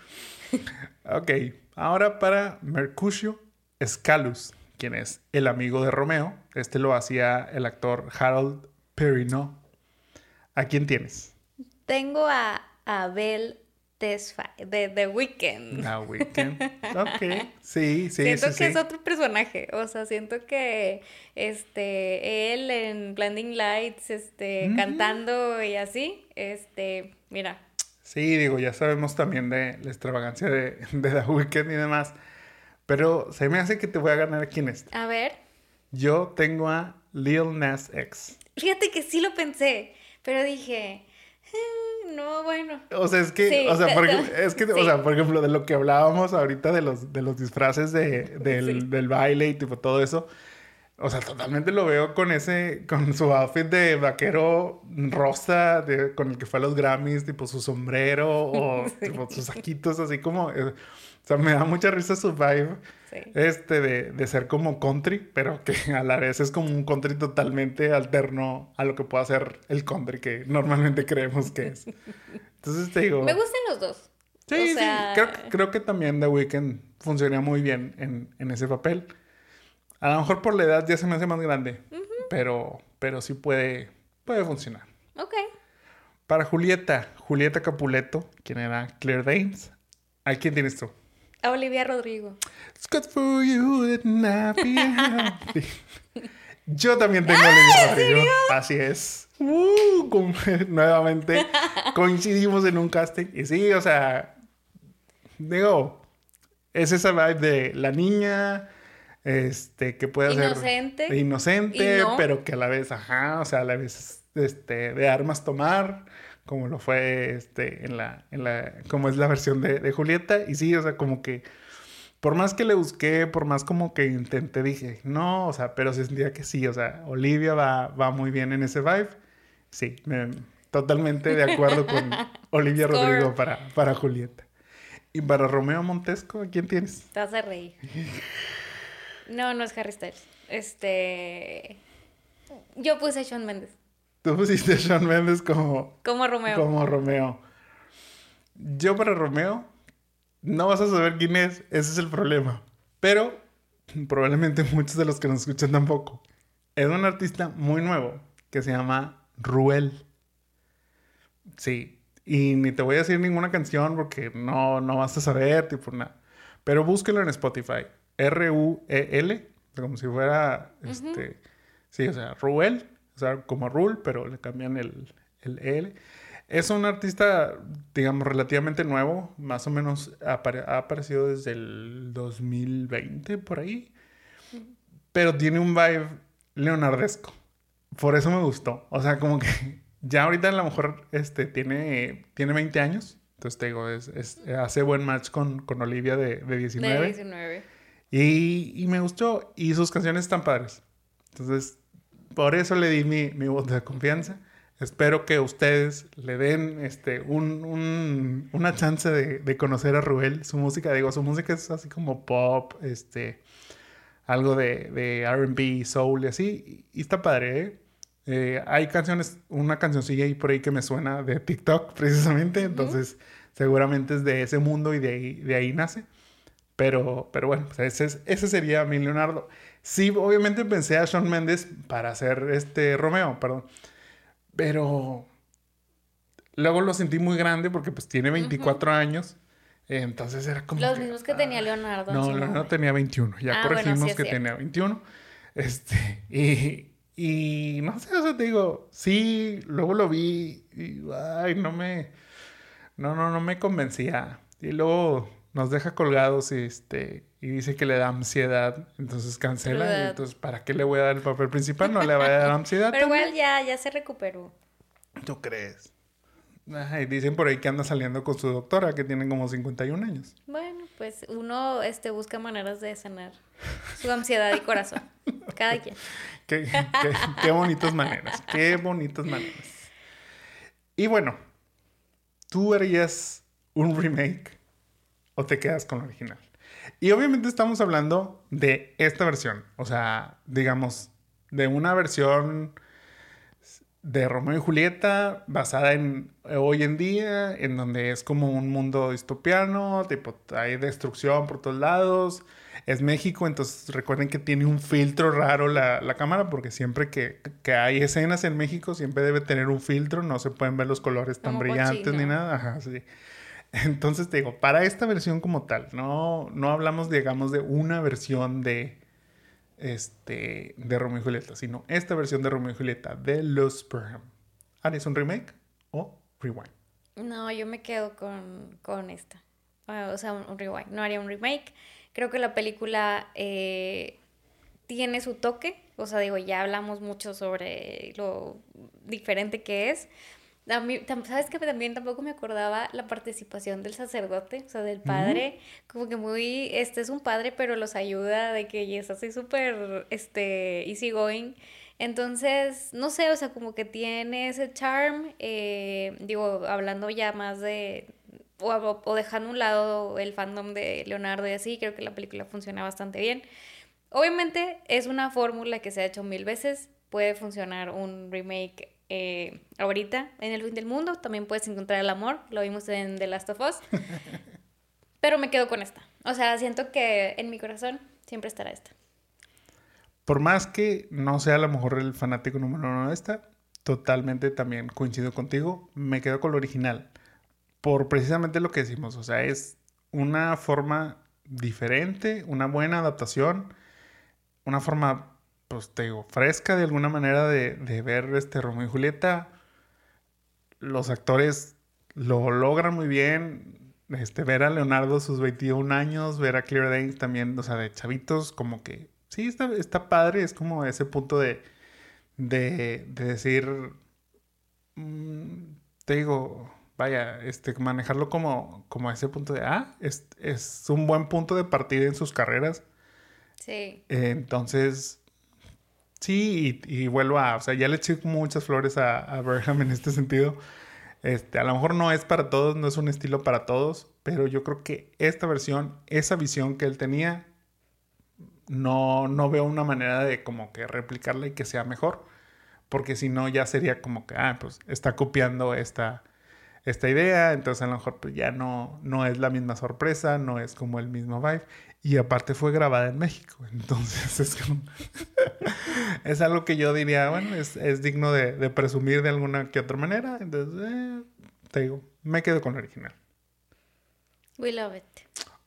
Ok, ahora para Mercutio Scalus, quien es el amigo de Romeo. Este lo hacía el actor Harold Perrineau. ¿A quién tienes? Tengo a Abel De The Weeknd. A Weekend. Ok, sí, sí, siento sí. que sí. es otro personaje, o sea, siento que este él en Blinding Lights, este, cantando y así, este, mira, Sí, digo, ya sabemos también de la extravagancia de, de The Weeknd y demás. Pero se me hace que te voy a ganar aquí en este. a ver, Yo tengo a Lil Nas X. fíjate que sí lo pensé, pero dije, "Eh, *laughs* no, bueno, O sea, es que, Sí, o sea, por es que, o sea, por ejemplo, de lo que hablábamos ahorita de los, de los disfraces de, del, Sí. del baile y tipo todo eso, O sea, totalmente lo veo con ese, con su outfit de vaquero rosa, de, con el que fue a los Grammys, tipo su sombrero o *laughs* tipo, sus saquitos, así como, eh, o sea, me da mucha risa su vibe, este, de, de, ser como country, pero que *laughs* a la vez es como un country totalmente alterno a lo que puede hacer el country que normalmente creemos que es. *laughs* Entonces te digo... Me gustan los dos. Sí, sí, creo, creo, que también The Weeknd funcionaría muy bien en, en ese papel. A lo mejor por la edad ya se me hace más grande, pero, pero sí puede, puede funcionar. Ok. Para Julieta, Julieta Capuleto, quien era Claire Danes, ¿a quién tienes tú? A Olivia Rodrigo. It's good for you that not be *laughs* Yo también tengo Olivia Rodrigo. Así es. Uh, *laughs* nuevamente coincidimos en un casting. Y sí, o sea, digo, es esa vibe de la niña este, que puede ser inocente, pero que a la vez, ajá, o sea, a la vez, este, de armas tomar, como lo fue, este, en la, en la, como es la versión de, de Julieta, y sí, o sea, como que, por más que le busqué, por más como que intenté, dije, no, o sea, pero se sentía que sí, o sea, Olivia va, va muy bien en ese vibe, sí, totalmente de acuerdo con *laughs* Olivia Rodrigo para, para Julieta. Y para Romeo Montesco, ¿a quién tienes? Te vas a reír. *laughs* No, no es Harry Styles. Este. Yo puse a Sean Mendes. Tú pusiste a Sean Mendes como. Como Romeo. Como Romeo. Yo para Romeo. No vas a saber quién es. Ese es el problema. Pero probablemente muchos de los que nos escuchan tampoco. Es un artista muy nuevo que se llama Ruel. Sí. Y ni te voy a decir ninguna canción porque no, no vas a saber, tipo nada. Pero búsquelo en Spotify. R-U-E-L, como si fuera, este, sí, o sea, Ruel, o sea, como Rule, pero le cambian el, el L. Es un artista, digamos, relativamente nuevo, más o menos ha aparecido desde el 2020, por ahí, pero tiene un vibe leonardesco. Por eso me gustó. O sea, como que *laughs* ya ahorita a lo mejor este, tiene, tiene 20 años. Entonces te digo, es, hace buen match con, con Olivia de, de 19. De 19. Y, me gustó. Y sus canciones están padres. Entonces, por eso le di mi, mi voz de confianza. Espero que ustedes le den este, un, una chance de, conocer a Ruel. Su música, digo, su música es así como pop, este, algo de, de RB, soul y así. Y, está padre, ¿eh? ¿eh? hay canciones, una cancioncilla ahí por ahí que me suena de TikTok *laughs* precisamente. Entonces, seguramente es de ese mundo y de ahí, de ahí nace. Pero, pero bueno, pues ese, ese sería mi Leonardo. Sí, obviamente pensé a Sean Mendes para hacer este Romeo, perdón. Pero luego lo sentí muy grande porque pues tiene 24 años. Entonces era como... Los mismos que tenía Leonardo. No, Leonardo tenía 21. Ya ah, corregimos que tenía 21. Este, y, y no sé, o sea, te digo, sí, luego lo vi y, ay, no me, no, no, no me convencía. Y luego nos deja colgados y, este, y dice que le da ansiedad, entonces cancela. Y entonces, ¿para qué le voy a dar el papel principal? No le va a dar ansiedad. *laughs* Pero igual ya, ya se recuperó. ¿Tú crees? y dicen por ahí que anda saliendo con su doctora, que tiene como 51 años. Bueno, pues uno este, busca maneras de sanar su ansiedad y corazón. *laughs* Cada quien. Qué, qué, qué bonitas maneras. Qué bonitas maneras. Y bueno, tú harías un remake o te quedas con la original. Y obviamente estamos hablando de esta versión, o sea, digamos, de una versión de Romeo y Julieta basada en hoy en día, en donde es como un mundo distopiano, tipo, hay destrucción por todos lados, es México, entonces recuerden que tiene un filtro raro la, la cámara, porque siempre que, que, hay escenas en México siempre debe tener un filtro, no se pueden ver los colores tan brillantes ni nada, ajá, sí. *laughs* Entonces te digo, para esta versión como tal, no, no hablamos, digamos, de una versión de, este, de Romeo y Julieta, sino esta versión de Romeo y Julieta de Los Perham. ¿Harías un remake o rewind? No, yo me quedo con, con esta. Ah, o sea, un, rewind. No haría un remake. Creo que la película eh, tiene su toque. O sea, digo, ya hablamos mucho sobre lo diferente que es mí, ¿sabes que También tampoco me acordaba la participación del sacerdote, o sea, del padre, como que muy, este es un padre, pero los ayuda de que es así súper, este, easy going. Entonces, no sé, o sea, como que tiene ese charm, eh, digo, hablando ya más de, o, o dejando a un lado el fandom de Leonardo y así, creo que la película funciona bastante bien. Obviamente es una fórmula que se ha hecho mil veces, puede funcionar un remake eh, ahorita en el fin del mundo, también puedes encontrar el amor, lo vimos en The Last of Us, *laughs* pero me quedo con esta. O sea, siento que en mi corazón siempre estará esta. Por más que no sea a lo mejor el fanático número uno de esta, totalmente también coincido contigo, me quedo con lo original. Por precisamente lo que decimos, o sea, es una forma diferente, una buena adaptación, una forma pues te digo, fresca de alguna manera de, ver este Romeo y Julieta. Los actores lo logran muy bien. Este, ver a Leonardo sus 21 años, ver a Claire Danes también, o sea, de chavitos, como que sí, está, está padre, es como ese punto de, de, decir, mm, te digo, vaya, este, manejarlo como, como ese punto de, ah, es, es un buen punto de partida en sus carreras. Sí. entonces, Sí, y, vuelvo a, o sea, ya le eché muchas flores a, a en este sentido. Este, a lo mejor no es para todos, no es un estilo para todos, pero yo creo que esta versión, esa visión que él tenía, no, no veo una manera de como que replicarla y que sea mejor, porque si no ya sería como que, ah, pues está copiando esta, esta idea, entonces a lo mejor pues ya no, no es la misma sorpresa, no es como el mismo vibe. Y aparte fue grabada en México, entonces *laughs* es como... *laughs* es algo que yo diría, bueno, es, es digno de, de, presumir de alguna que otra manera, entonces eh, te digo, me quedo con el original. We love it.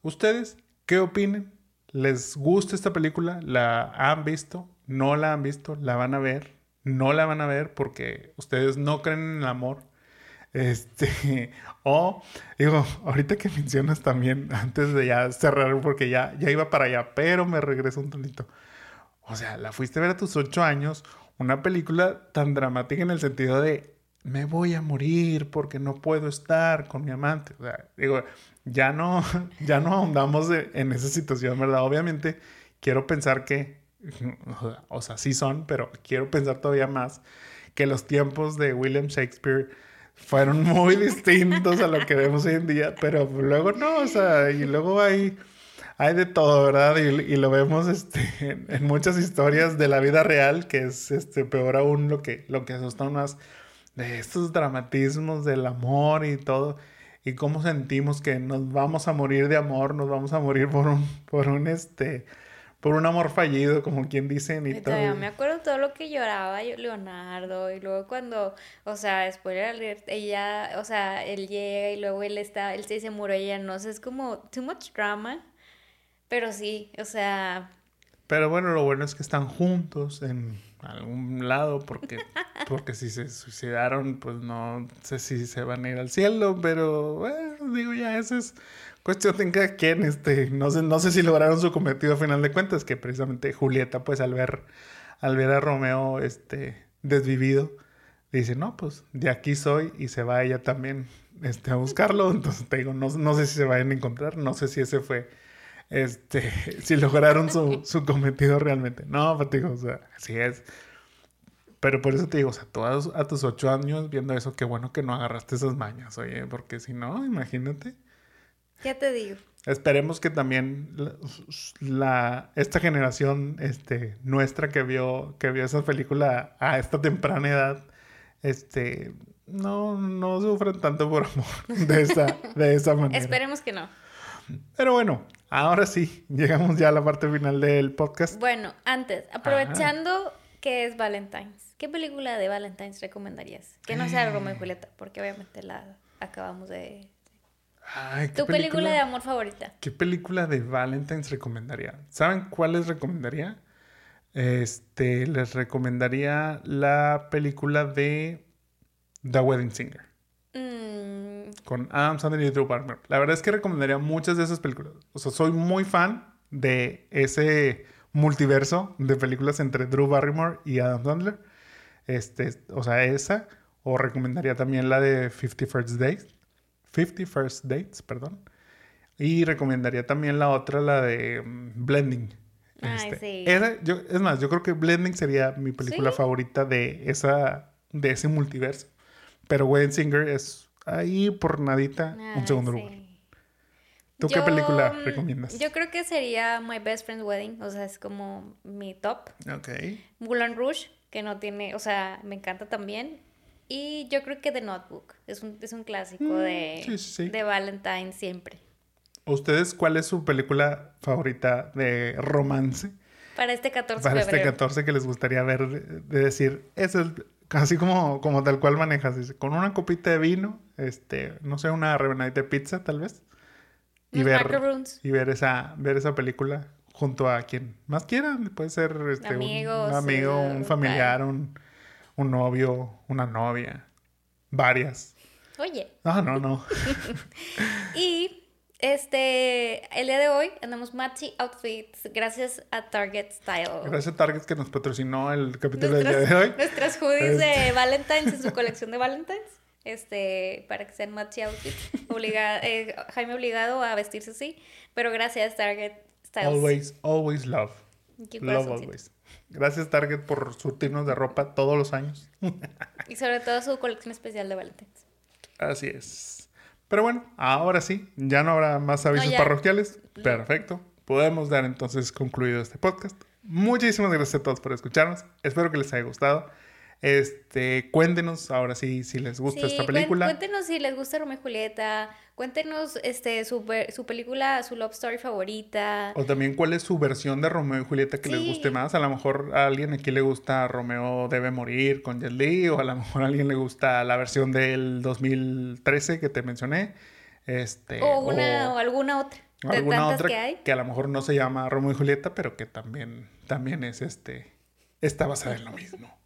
¿Ustedes qué opinan? ¿Les gusta esta película? ¿La han visto? ¿No la han visto? ¿La van a ver? ¿No la van a ver porque ustedes no creen en el amor? Este, *laughs* o, digo, ahorita que mencionas también, antes de ya cerrar, porque ya, ya iba para allá, pero me regreso un tantito. O sea, la fuiste a ver a tus ocho años, una película tan dramática en el sentido de me voy a morir porque no puedo estar con mi amante. O sea, digo, ya no, *laughs* ya no ahondamos en esa situación, ¿verdad? Obviamente, quiero pensar que, *laughs* o sea, sí son, pero quiero pensar todavía más que los tiempos de William Shakespeare fueron muy distintos a lo que vemos hoy en día, pero luego no, o sea, y luego hay, hay de todo, ¿verdad? Y, lo vemos este, en, muchas historias de la vida real, que es este, peor aún lo que, lo que asusta más de estos dramatismos del amor y todo, y cómo sentimos que nos vamos a morir de amor, nos vamos a morir por un, por un, este, por un amor fallido, como quien dicen y, todo. Me acuerdo todo lo que lloraba Leonardo y luego cuando, o sea, spoiler alert, ella, o sea, él llega y luego él está, él se dice murió ella no sé, es como too much drama, pero sí, o sea... Pero bueno, lo bueno es que están juntos en algún lado porque, *laughs* porque si se suicidaron, pues no sé si se van a ir al cielo, pero bueno, digo ya, eso es cuestión cada quien, este, no sé, no sé si lograron su cometido a final de cuentas, que precisamente Julieta, pues al ver, al ver a Romeo, este, desvivido, dice, no, pues de aquí soy y se va ella también, este, a buscarlo, entonces te digo, no, no sé si se vayan a encontrar, no sé si ese fue, este, *laughs* si lograron su, su cometido realmente, no, pues, digo, o sea, así es. Pero por eso te digo, o sea, tú a, tus ocho años viendo eso, qué bueno que no agarraste esas mañas, oye, porque si no, imagínate. Ya te digo. Esperemos que también la, esta generación este, nuestra que vio, que vio esa película a esta temprana edad, este, no, no sufran tanto por amor *laughs* de esa, de esa manera. Esperemos que no. Pero bueno, ahora sí, llegamos ya a la parte final del podcast. Bueno, antes, aprovechando que es Valentine's, ¿qué película de Valentine's recomendarías? Que no sea Romeo y Julieta, porque obviamente la acabamos de ¿Tu película, de amor favorita? ¿Qué película de Valentine's recomendaría? ¿Saben cuál les recomendaría? Este, les recomendaría la película de The Wedding Singer. Mm. Con Adam Sandler y Drew Barrymore. La verdad es que recomendaría muchas de esas películas. O sea, soy muy fan de ese multiverso de películas entre Drew Barrymore y Adam Sandler. Este, o sea, esa O recomendaría también la de 50 First Dates. 50 First Dates, perdón. Y recomendaría también la otra, la de mm, Blending. Ay, Este, sí. esa- yo, es más, yo creo que Blending sería mi película ¿Sí? favorita de, esa, de ese multiverso. Pero Wedding Singer es ahí por nadita un segundo sí. lugar. ¿Tú qué película mm, recomiendas? Yo creo que sería My Best Friend's Wedding, o sea, es como mi top. Ok. Moulin Rouge, que no tiene, o sea, me encanta también. Y yo creo que The Notebook, es un, es un clásico Mm, de, sí, sí, sí. de Valentine siempre. ¿Ustedes cuál es su película favorita de romance? Para este 14 para este febrero. 14 que les gustaría ver, de, de decir, es el, así como, como tal cual manejas, dice, con una copita de vino, este, no sé, una rebanadita de pizza tal vez, y ver, macaroons. y ver esa, ver esa película junto a quien más quieran, puede ser este, un- Amigos, un, amigo, un familiar, un, un novio, una novia, varias. Oye, No, no, no. *laughs* y este, el día de hoy andamos Matchy Outfits gracias a Target Style. Gracias a Target que nos patrocinó el capítulo del día de hoy. nuestras hoodies de Este. Valentine's en su *laughs* colección de Valentine's. Este, para que sean matchy outfits. Obliga- eh, Jaime obligado a vestirse así. Pero gracias, Target Styles. Always, always love. Love always. Gracias Target por surtirnos de ropa todos los años. Y sobre todo su colección especial de Valentine's. Así es. Pero bueno, ahora sí, ya no habrá más avisos ya. parroquiales. Perfecto. Podemos dar entonces concluido este podcast. Muchísimas gracias a todos por escucharnos. Espero que les haya gustado. Este, cuéntenos ahora sí si les gusta Sí, esta película. Cuéntenos si les gusta Romeo y Julieta. Cuéntenos este, su, su película, su love story favorita. O también cuál es su versión de Romeo y Julieta que les guste más. A lo mejor a alguien aquí le gusta Romeo debe morir con Jet Li, o a lo mejor a alguien le gusta la versión del 2013 que te mencioné. Este, O, una, o alguna otra. De alguna otra que hay. a lo mejor no se llama Romeo y Julieta, pero que también, también es este, está basada en lo mismo.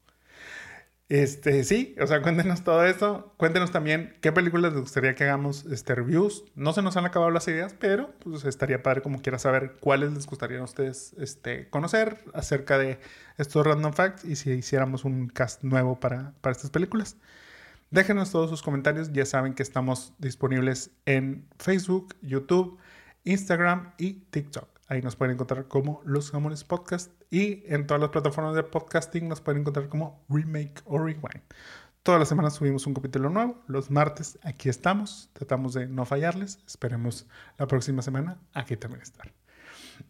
Este, sí, o sea, cuéntenos todo eso. Cuéntenos también qué películas les gustaría que hagamos este, reviews. No se nos han acabado las ideas, pero pues estaría padre como quiera saber cuáles les gustaría a ustedes este, conocer acerca de estos random facts y si hiciéramos un cast nuevo para, para estas películas. Déjenos todos sus comentarios. Ya saben que estamos disponibles en Facebook, YouTube, Instagram y TikTok. Ahí nos pueden encontrar como Los Jamones Podcast. Y en todas las plataformas de podcasting nos pueden encontrar como Remake o Rewind. Todas las semanas subimos un capítulo nuevo. Los martes aquí estamos. Tratamos de no fallarles. Esperemos la próxima semana aquí también estar.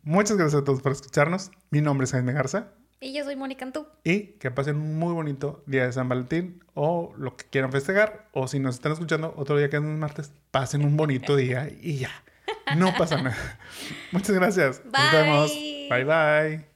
Muchas gracias a todos por escucharnos. Mi nombre es Jaime Garza. Y yo soy Mónica Antú. Y que pasen un muy bonito día de San Valentín o lo que quieran festejar. O si nos están escuchando otro día que es martes, pasen un bonito día y ya. No pasa nada. *laughs* Muchas gracias. Nos Bye. vemos. Bye bye.